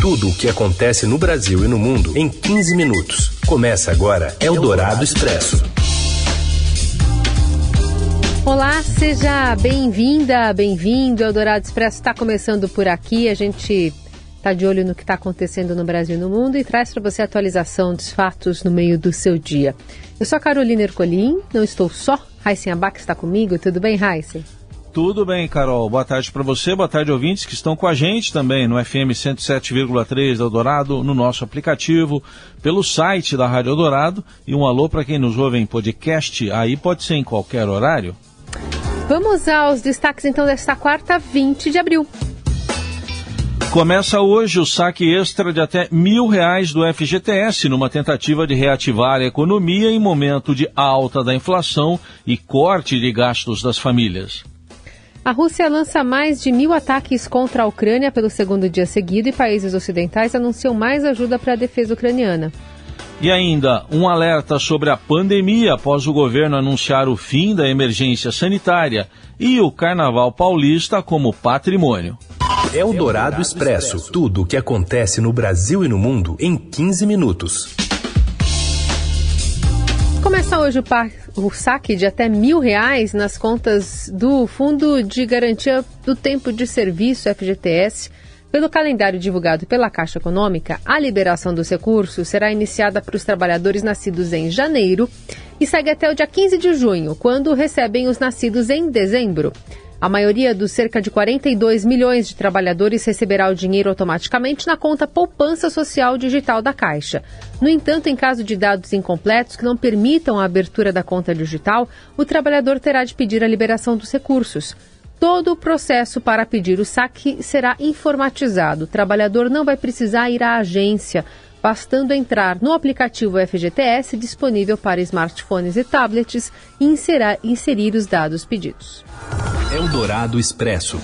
Tudo o que acontece no Brasil e no mundo em 15 minutos. Começa agora Eldorado Expresso. Olá, seja bem-vinda, bem-vindo. Eldorado Expresso está começando por aqui. A gente está de olho no que está acontecendo no Brasil e no mundo e traz para você a atualização dos fatos no meio do seu dia. Eu sou a Carolina Ercolim, não estou só. Raíssen Abac está comigo. Tudo bem, Raíssen? Tudo bem, Carol. Boa tarde para você, boa tarde, ouvintes que estão com a gente também no FM 107,3 da Eldorado, no nosso aplicativo, pelo site da Rádio Eldorado. E um alô para quem nos ouve em podcast, aí pode ser em qualquer horário. Vamos aos destaques então desta quarta, 20 de abril. Começa hoje o saque extra de até mil reais do FGTS numa tentativa de reativar a economia em momento de alta da inflação e corte de gastos das famílias. A Rússia lança mais de mil ataques contra a Ucrânia pelo segundo dia seguido e países ocidentais anunciam mais ajuda para a defesa ucraniana. E ainda um alerta sobre a pandemia após o governo anunciar o fim da emergência sanitária e o Carnaval Paulista como patrimônio. É o Dourado Expresso. Tudo o que acontece no Brasil e no mundo em 15 minutos. Começa hoje o, par, o, saque de até mil reais nas contas do Fundo de Garantia do Tempo de Serviço, FGTS. Pelo calendário divulgado pela Caixa Econômica, a liberação dos recursos será iniciada para os trabalhadores nascidos em janeiro e segue até o dia 15 de junho, quando recebem os nascidos em dezembro. A maioria dos cerca de 42 milhões de trabalhadores receberá o dinheiro automaticamente na conta Poupança Social Digital da Caixa. No entanto, em caso de dados incompletos que não permitam a abertura da conta digital, o trabalhador terá de pedir a liberação dos recursos. Todo o processo para pedir o saque será informatizado. O trabalhador não vai precisar ir à agência, bastando entrar no aplicativo FGTS disponível para smartphones e tablets e inserir, inserir os dados pedidos. Eldorado Expresso.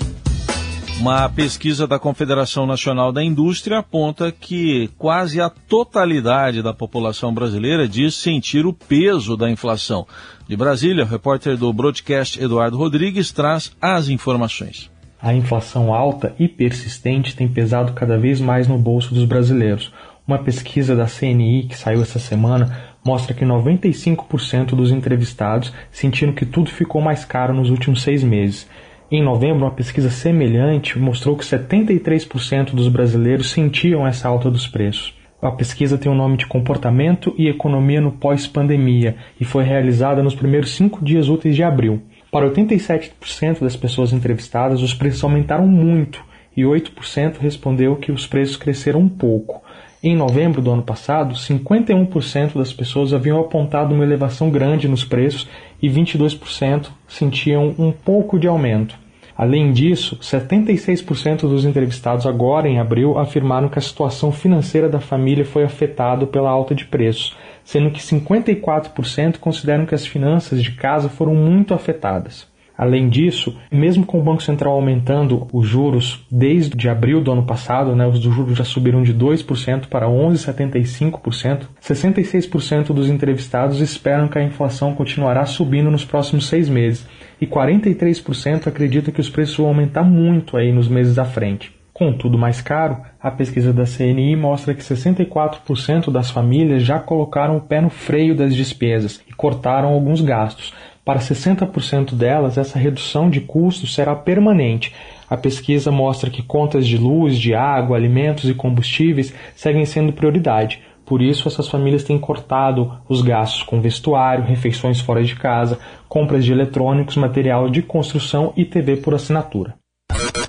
Uma pesquisa da Confederação Nacional da Indústria aponta que quase a totalidade da população brasileira diz sentir o peso da inflação. De Brasília, o repórter do broadcast Eduardo Rodrigues traz as informações. A inflação alta e persistente tem pesado cada vez mais no bolso dos brasileiros. Uma pesquisa da CNI que saiu essa semana mostra que 95% dos entrevistados sentiram que tudo ficou mais caro nos últimos seis meses. Em novembro, uma pesquisa semelhante mostrou que 73% dos brasileiros sentiam essa alta dos preços. A pesquisa tem o nome de Comportamento e Economia no Pós-Pandemia e foi realizada nos primeiros cinco dias úteis de abril. Para 87% das pessoas entrevistadas, os preços aumentaram muito e 8% respondeu que os preços cresceram um pouco. Em novembro do ano passado, 51% das pessoas haviam apontado uma elevação grande nos preços e 22% sentiam um pouco de aumento. Além disso, 76% dos entrevistados agora em abril afirmaram que a situação financeira da família foi afetada pela alta de preços, sendo que 54% consideram que as finanças de casa foram muito afetadas. Além disso, mesmo com o Banco Central aumentando os juros desde abril do ano passado, né, os juros já subiram de 2% para 11,75%, 66% dos entrevistados esperam que a inflação continuará subindo nos próximos seis meses e 43% acreditam que os preços vão aumentar muito aí nos meses à frente. Com tudo mais caro, a pesquisa da CNI mostra que 64% das famílias já colocaram o pé no freio das despesas e cortaram alguns gastos, para 60% delas, essa redução de custos será permanente. A pesquisa mostra que contas de luz, de água, alimentos e combustíveis seguem sendo prioridade. Por isso, essas famílias têm cortado os gastos com vestuário, refeições fora de casa, compras de eletrônicos, material de construção e TV por assinatura.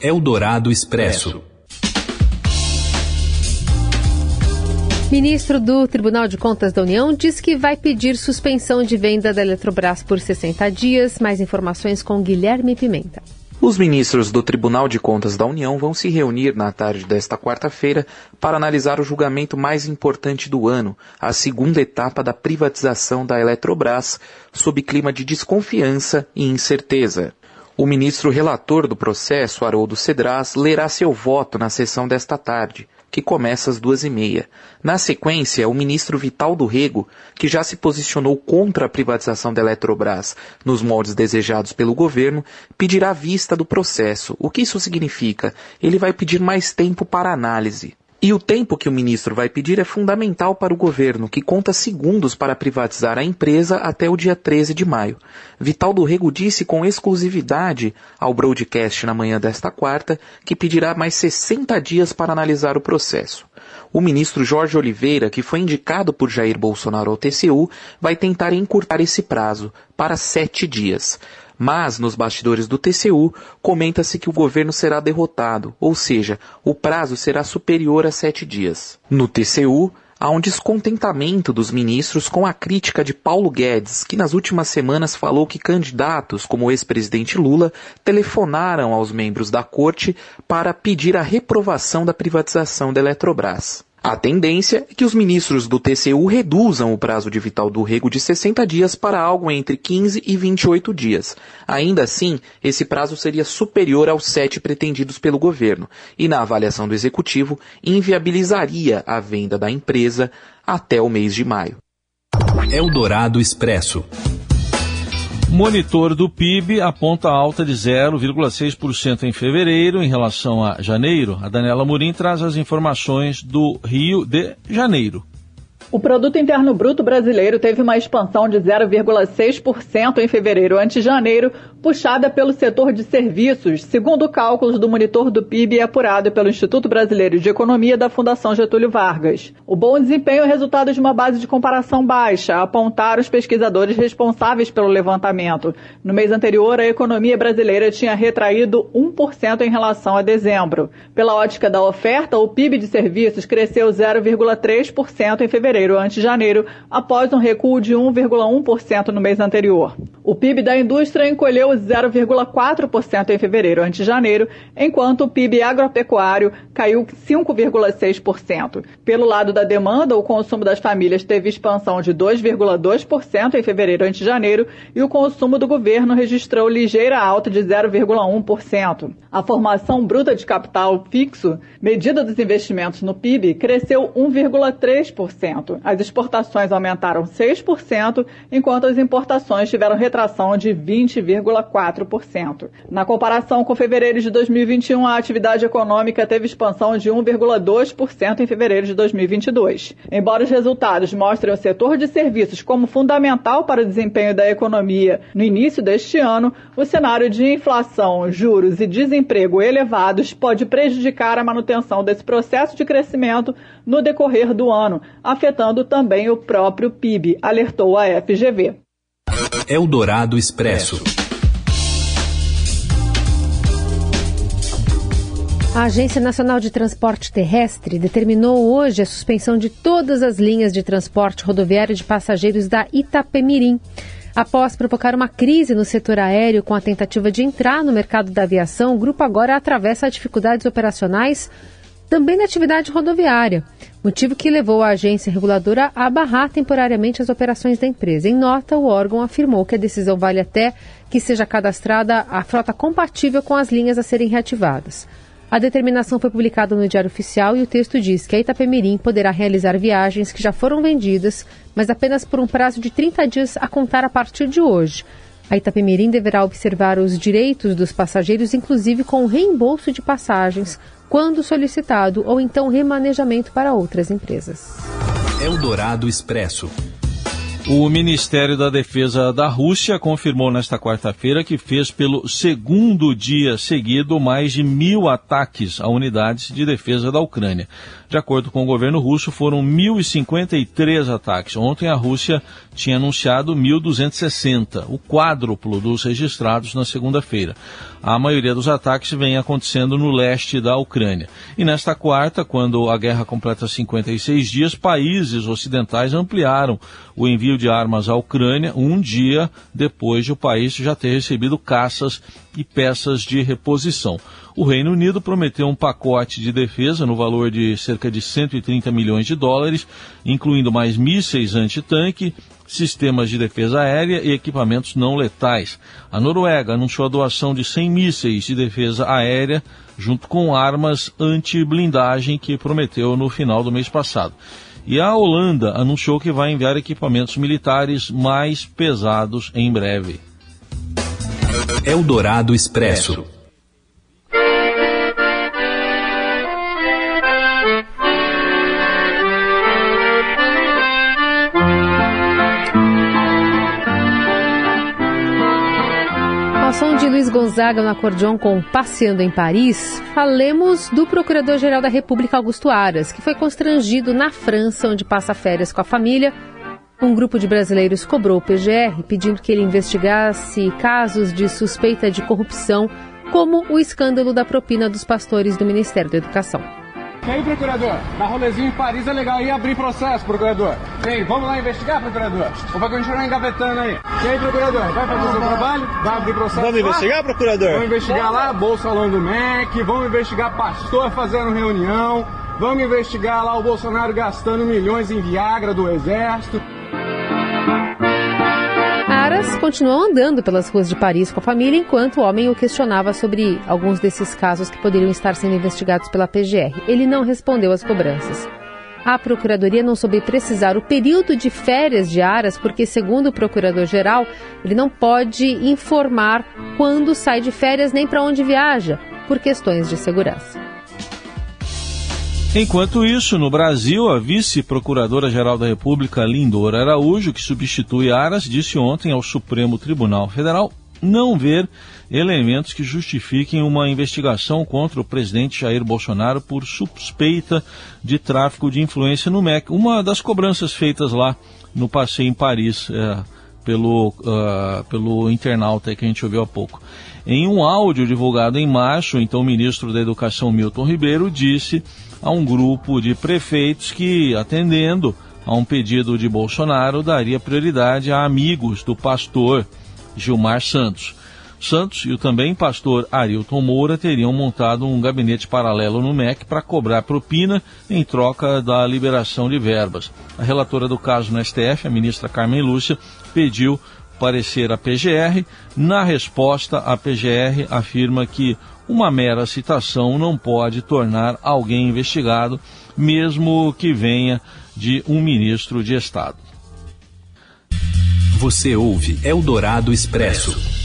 Eldorado Expresso. Ministro do Tribunal de Contas da União diz que vai pedir suspensão de venda da Eletrobras por 60 dias. Mais informações com Guilherme Pimenta. Os ministros do Tribunal de Contas da União vão se reunir na tarde desta quarta-feira para analisar o julgamento mais importante do ano, a segunda etapa da privatização da Eletrobras, sob clima de desconfiança e incerteza. O ministro relator do processo, Haroldo Cedras, lerá seu voto na sessão desta tarde que começa às duas e meia. Na sequência, o ministro Vital do Rego, que já se posicionou contra a privatização da Eletrobras nos moldes desejados pelo governo, pedirá vista do processo. O que isso significa? Ele vai pedir mais tempo para análise. E o tempo que o ministro vai pedir é fundamental para o governo, que conta segundos para privatizar a empresa até o dia 13 de maio. Vital do Rego disse com exclusividade ao broadcast na manhã desta quarta que pedirá mais 60 dias para analisar o processo. O ministro Jorge Oliveira, que foi indicado por Jair Bolsonaro ao TCU, vai tentar encurtar esse prazo para sete dias. Mas, nos bastidores do TCU, comenta-se que o governo será derrotado, ou seja, o prazo será superior a sete dias. No TCU, há um descontentamento dos ministros com a crítica de Paulo Guedes, que nas últimas semanas falou que candidatos, como o ex-presidente Lula, telefonaram aos membros da corte para pedir a reprovação da privatização da Eletrobras. A tendência é que os ministros do TCU reduzam o prazo de Vital do Rego de 60 dias para algo entre 15 e 28 dias. Ainda assim, esse prazo seria superior aos sete pretendidos pelo governo e, na avaliação do executivo, inviabilizaria a venda da empresa até o mês de maio. Eldorado Expresso. Monitor do PIB aponta alta de 0,6% em fevereiro em relação a janeiro. A Daniela Murim traz as informações do Rio de Janeiro. O produto interno bruto brasileiro teve uma expansão de 0,6% em fevereiro ante janeiro, puxada pelo setor de serviços, segundo cálculos do monitor do PIB apurado pelo Instituto Brasileiro de Economia da Fundação Getúlio Vargas. O bom desempenho é resultado de uma base de comparação baixa, apontaram os pesquisadores responsáveis pelo levantamento. No mês anterior, a economia brasileira tinha retraído 1% em relação a dezembro. Pela ótica da oferta, o PIB de serviços cresceu 0,3% em fevereiro fevereiro ante janeiro, após um recuo de 1,1% no mês anterior. O PIB da indústria encolheu 0,4% em fevereiro ante janeiro, enquanto o PIB agropecuário caiu 5,6%. Pelo lado da demanda, o consumo das famílias teve expansão de 2,2% em fevereiro ante janeiro e o consumo do governo registrou ligeira alta de 0,1%. A formação bruta de capital fixo, medida dos investimentos no PIB, cresceu 1,3%. As exportações aumentaram 6%, enquanto as importações tiveram retração de 20,4%. Na comparação com fevereiro de 2021, a atividade econômica teve expansão de 1,2% em fevereiro de 2022. Embora os resultados mostrem o setor de serviços como fundamental para o desempenho da economia no início deste ano, o cenário de inflação, juros e desemprego elevados pode prejudicar a manutenção desse processo de crescimento no decorrer do ano, afetando afetando também o próprio PIB, alertou a FGV. Eldorado Expresso. A Agência Nacional de Transporte Terrestre determinou hoje a suspensão de todas as linhas de transporte rodoviário de passageiros da Itapemirim. Após provocar uma crise no setor aéreo com a tentativa de entrar no mercado da aviação, o grupo agora atravessa dificuldades operacionais também na atividade rodoviária, motivo que levou a agência reguladora a barrar temporariamente as operações da empresa. Em nota, o órgão afirmou que a decisão vale até que seja cadastrada a frota compatível com as linhas a serem reativadas. A determinação foi publicada no Diário Oficial e o texto diz que a Itapemirim poderá realizar viagens que já foram vendidas, mas apenas por um prazo de 30 dias a contar a partir de hoje. A Itapemirim deverá observar os direitos dos passageiros, inclusive com o reembolso de passagens, quando solicitado, ou então remanejamento para outras empresas. Eldorado Expresso. O Ministério da Defesa da Rússia confirmou nesta quarta-feira que fez pelo segundo dia seguido mais de mil ataques a unidades de defesa da Ucrânia. De acordo com o governo russo, foram 1.053 ataques. Ontem a Rússia tinha anunciado 1.260, o quádruplo dos registrados na segunda-feira. A maioria dos ataques vem acontecendo no leste da Ucrânia. E nesta quarta, quando a guerra completa 56 dias, países ocidentais ampliaram o envio de armas à Ucrânia um dia depois de o país já ter recebido caças e peças de reposição. O Reino Unido prometeu um pacote de defesa no valor de cerca de 130 milhões de dólares, incluindo mais mísseis antitanque, sistemas de defesa aérea e equipamentos não letais. A Noruega anunciou a doação de 100 mísseis de defesa aérea, junto com armas anti-blindagem que prometeu no final do mês passado. E a Holanda anunciou que vai enviar equipamentos militares mais pesados em breve. Eldorado Expresso. De Luiz Gonzaga no acordeão com Passeando em Paris, falemos do Procurador-Geral da República Augusto Aras, que foi constrangido na França, onde passa férias com a família. Um grupo de brasileiros cobrou o PGR pedindo que ele investigasse casos de suspeita de corrupção, como o escândalo da propina dos pastores do Ministério da Educação. E aí, procurador? Dar rolezinho em Paris é legal. E abrir processo, procurador? Ei, vamos lá investigar, procurador? Ou vai continuar engavetando aí? E aí, procurador? Vai fazer o seu trabalho? Vai abrir processo Vamos lá? investigar, procurador? Vamos investigar lá, Bolsalão do MEC. Vamos investigar pastor fazendo reunião. Vamos investigar lá o Bolsonaro gastando milhões em Viagra do Exército. Aras continuou andando pelas ruas de Paris com a família enquanto o homem o questionava sobre alguns desses casos que poderiam estar sendo investigados pela PGR. Ele não respondeu às cobranças. A Procuradoria não soube precisar o período de férias de Aras, porque, segundo o Procurador-Geral, ele não pode informar quando sai de férias nem para onde viaja, por questões de segurança. Enquanto isso, no Brasil, a vice-procuradora-geral da República, Lindora Araújo, que substitui Aras, disse ontem ao Supremo Tribunal Federal não ver elementos que justifiquem uma investigação contra o presidente Jair Bolsonaro por suspeita de tráfico de influência no MEC. Uma das cobranças feitas lá no passeio em Paris é, pelo, uh, pelo internauta que a gente ouviu há pouco. Em um áudio divulgado em março, então o ministro da Educação Milton Ribeiro disse a um grupo de prefeitos que, atendendo a um pedido de Bolsonaro, daria prioridade a amigos do pastor Gilmar Santos. Santos e o também pastor Arilton Moura teriam montado um gabinete paralelo no MEC para cobrar propina em troca da liberação de verbas. A relatora do caso no STF, a ministra Carmen Lúcia, pediu parecer à PGR. Na resposta, a PGR afirma que uma mera citação não pode tornar alguém investigado, mesmo que venha de um ministro de Estado. Você ouve Eldorado Expresso.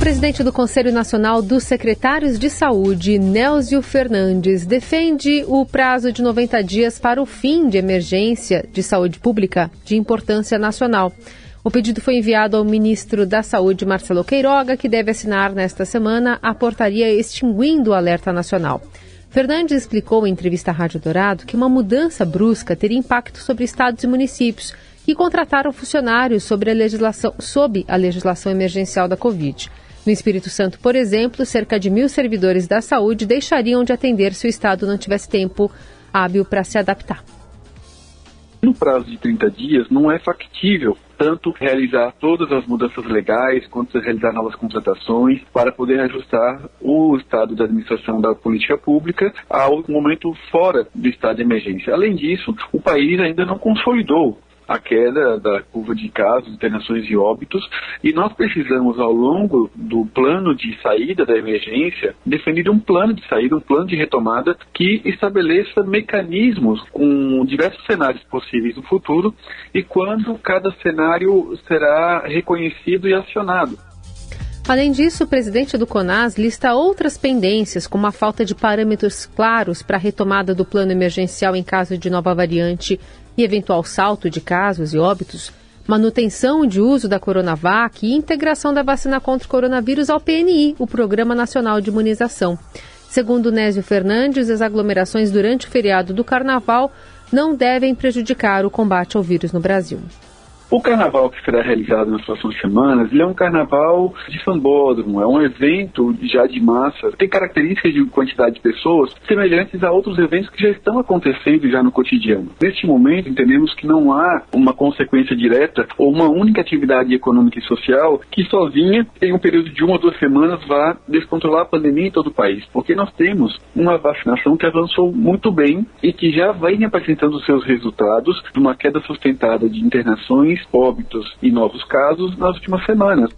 Presidente do Conselho Nacional dos Secretários de Saúde, Nélzio Fernandes, defende o prazo de 90 dias para o fim de emergência de saúde pública de importância nacional. O pedido foi enviado ao ministro da Saúde, Marcelo Queiroga, que deve assinar nesta semana a portaria extinguindo o alerta nacional. Fernandes explicou em entrevista à Rádio Dourado que uma mudança brusca teria impacto sobre estados e municípios que contrataram funcionários sobre a legislação, sob a legislação emergencial da Covid. No Espírito Santo, por exemplo, cerca de mil servidores da saúde deixariam de atender se o Estado não tivesse tempo hábil para se adaptar. No prazo de 30 dias, não é factível tanto realizar todas as mudanças legais quanto realizar novas contratações para poder ajustar o estado da administração da política pública ao momento fora do estado de emergência. Além disso, o país ainda não consolidou a queda da curva de casos, internações e óbitos, e nós precisamos, ao longo do plano de saída da emergência, definir um plano de saída, um plano de retomada que estabeleça mecanismos com diversos cenários possíveis no futuro e quando cada cenário será reconhecido e acionado. Além disso, o presidente do CONAS lista outras pendências, como a falta de parâmetros claros para a retomada do plano emergencial em caso de nova variante e eventual salto de casos e óbitos, manutenção de uso da Coronavac e integração da vacina contra o coronavírus ao PNI, o Programa Nacional de Imunização. Segundo Nésio Fernandes, as aglomerações durante o feriado do Carnaval não devem prejudicar o combate ao vírus no Brasil. O carnaval que será realizado nas próximas semanas, ele é um carnaval de sambódromo, é um evento já de massa, tem características de quantidade de pessoas semelhantes a outros eventos que já estão acontecendo já no cotidiano. Neste momento, entendemos que não há uma consequência direta ou uma única atividade econômica e social que sozinha, em um período de uma ou duas semanas, vá descontrolar a pandemia em todo o país, porque nós temos uma vacinação que avançou muito bem e que já vem apresentando seus resultados uma queda sustentada de internações óbitos e novos casos nas últimas semanas.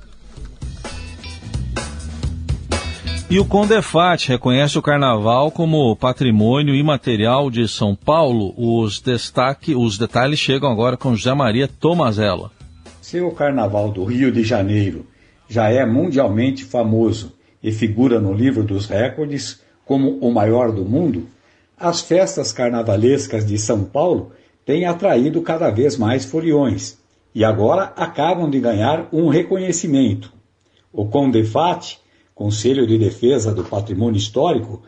E o Condefat reconhece o carnaval como patrimônio imaterial de São Paulo. Os, destaque, os detalhes chegam agora com José Maria Tomazella. Se o carnaval do Rio de Janeiro já é mundialmente famoso e figura no livro dos recordes como o maior do mundo, as festas carnavalescas de São Paulo têm atraído cada vez mais foliões e agora acabam de ganhar um reconhecimento. O CONDEFAT, Conselho de Defesa do Patrimônio Histórico,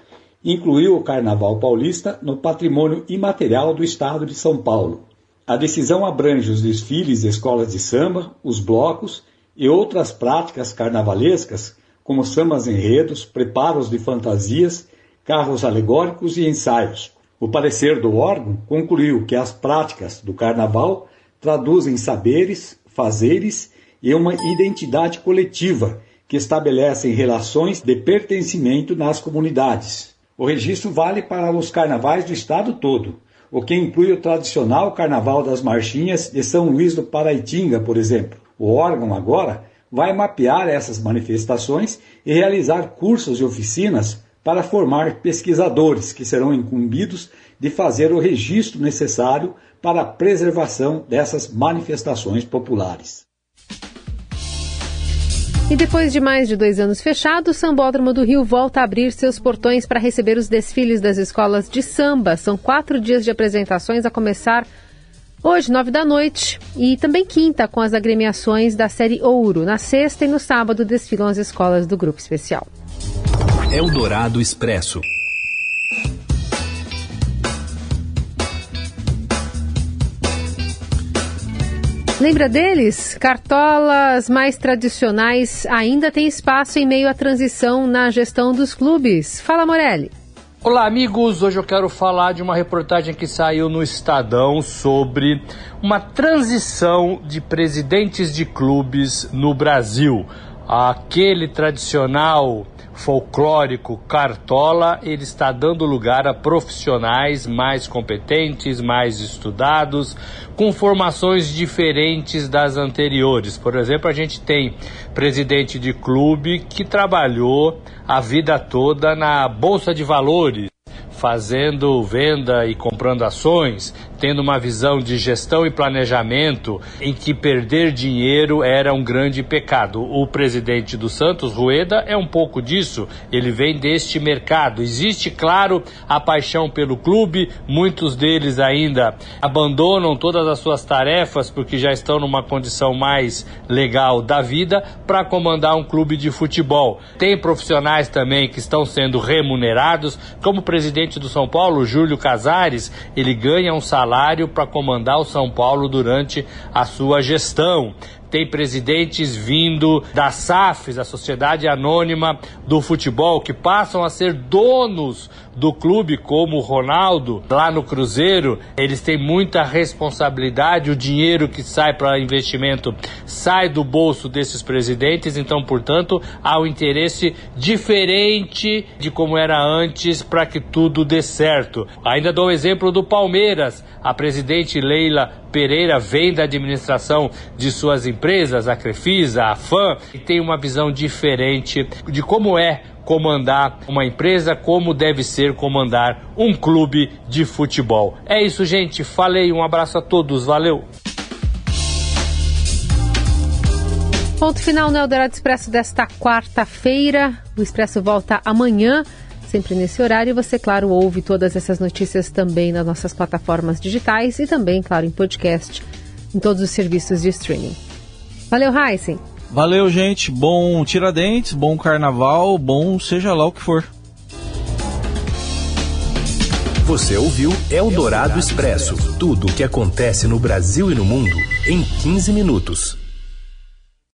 incluiu o Carnaval Paulista no patrimônio imaterial do Estado de São Paulo. A decisão abrange os desfiles de escolas de samba, os blocos e outras práticas carnavalescas, como sambas enredos, preparos de fantasias, carros alegóricos e ensaios. O parecer do órgão concluiu que as práticas do carnaval traduzem saberes, fazeres e uma identidade coletiva que estabelecem relações de pertencimento nas comunidades. O registro vale para os carnavais do estado todo, o que inclui o tradicional Carnaval das Marchinhas de São Luís do Paraitinga, por exemplo. O órgão agora vai mapear essas manifestações e realizar cursos e oficinas para formar pesquisadores que serão incumbidos de fazer o registro necessário para a preservação dessas manifestações populares. E depois de mais de dois anos fechado, o Sambódromo do Rio volta a abrir seus portões para receber os desfiles das escolas de samba. São quatro dias de apresentações a começar hoje, nove da noite, e também quinta, com as agremiações da série Ouro. Na sexta e no sábado desfilam as escolas do Grupo Especial. Eldorado Expresso. Lembra deles? Cartolas mais tradicionais ainda têm espaço em meio à transição na gestão dos clubes. Fala, Morelli. Olá, amigos. Hoje eu quero falar de uma reportagem que saiu no Estadão sobre uma transição de presidentes de clubes no Brasil. Aquele tradicional folclórico Cartola, ele está dando lugar a profissionais mais competentes, mais estudados, com formações diferentes das anteriores. Por exemplo, a gente tem presidente de clube que trabalhou a vida toda na bolsa de valores fazendo venda e comprando ações, tendo uma visão de gestão e planejamento em que perder dinheiro era um grande pecado. O presidente do Santos, Rueda, é um pouco disso. Ele vem deste mercado. Existe, claro, a paixão pelo clube. Muitos deles ainda abandonam todas as suas tarefas porque já estão numa condição mais legal da vida para comandar um clube de futebol. Tem profissionais também que estão sendo remunerados, como o presidente do São Paulo, Júlio Casares, ele ganha um salário para comandar o São Paulo durante a sua gestão tem presidentes vindo da SAFs, a Sociedade Anônima do Futebol, que passam a ser donos do clube, como o Ronaldo, lá no Cruzeiro. Eles têm muita responsabilidade, o dinheiro que sai para investimento sai do bolso desses presidentes, então, portanto, há um interesse diferente de como era antes para que tudo dê certo. Ainda dou o exemplo do Palmeiras. A presidente Leila Pereira vem da administração de suas empresas, a Crefisa, a FAM, e tem uma visão diferente de como é comandar uma empresa, como deve ser comandar um clube de futebol. É isso, gente. Falei, um abraço a todos, valeu! Ponto final no Eldorado Expresso desta quarta-feira. O Expresso volta amanhã sempre nesse horário. Você, claro, ouve todas essas notícias também nas nossas plataformas digitais e também, claro, em podcast, em todos os serviços de streaming. Valeu, Heisen. Valeu, gente. Bom Tiradentes, bom Carnaval, bom seja lá o que for. Você ouviu Eldorado Expresso tudo o que acontece no Brasil e no mundo em 15 minutos.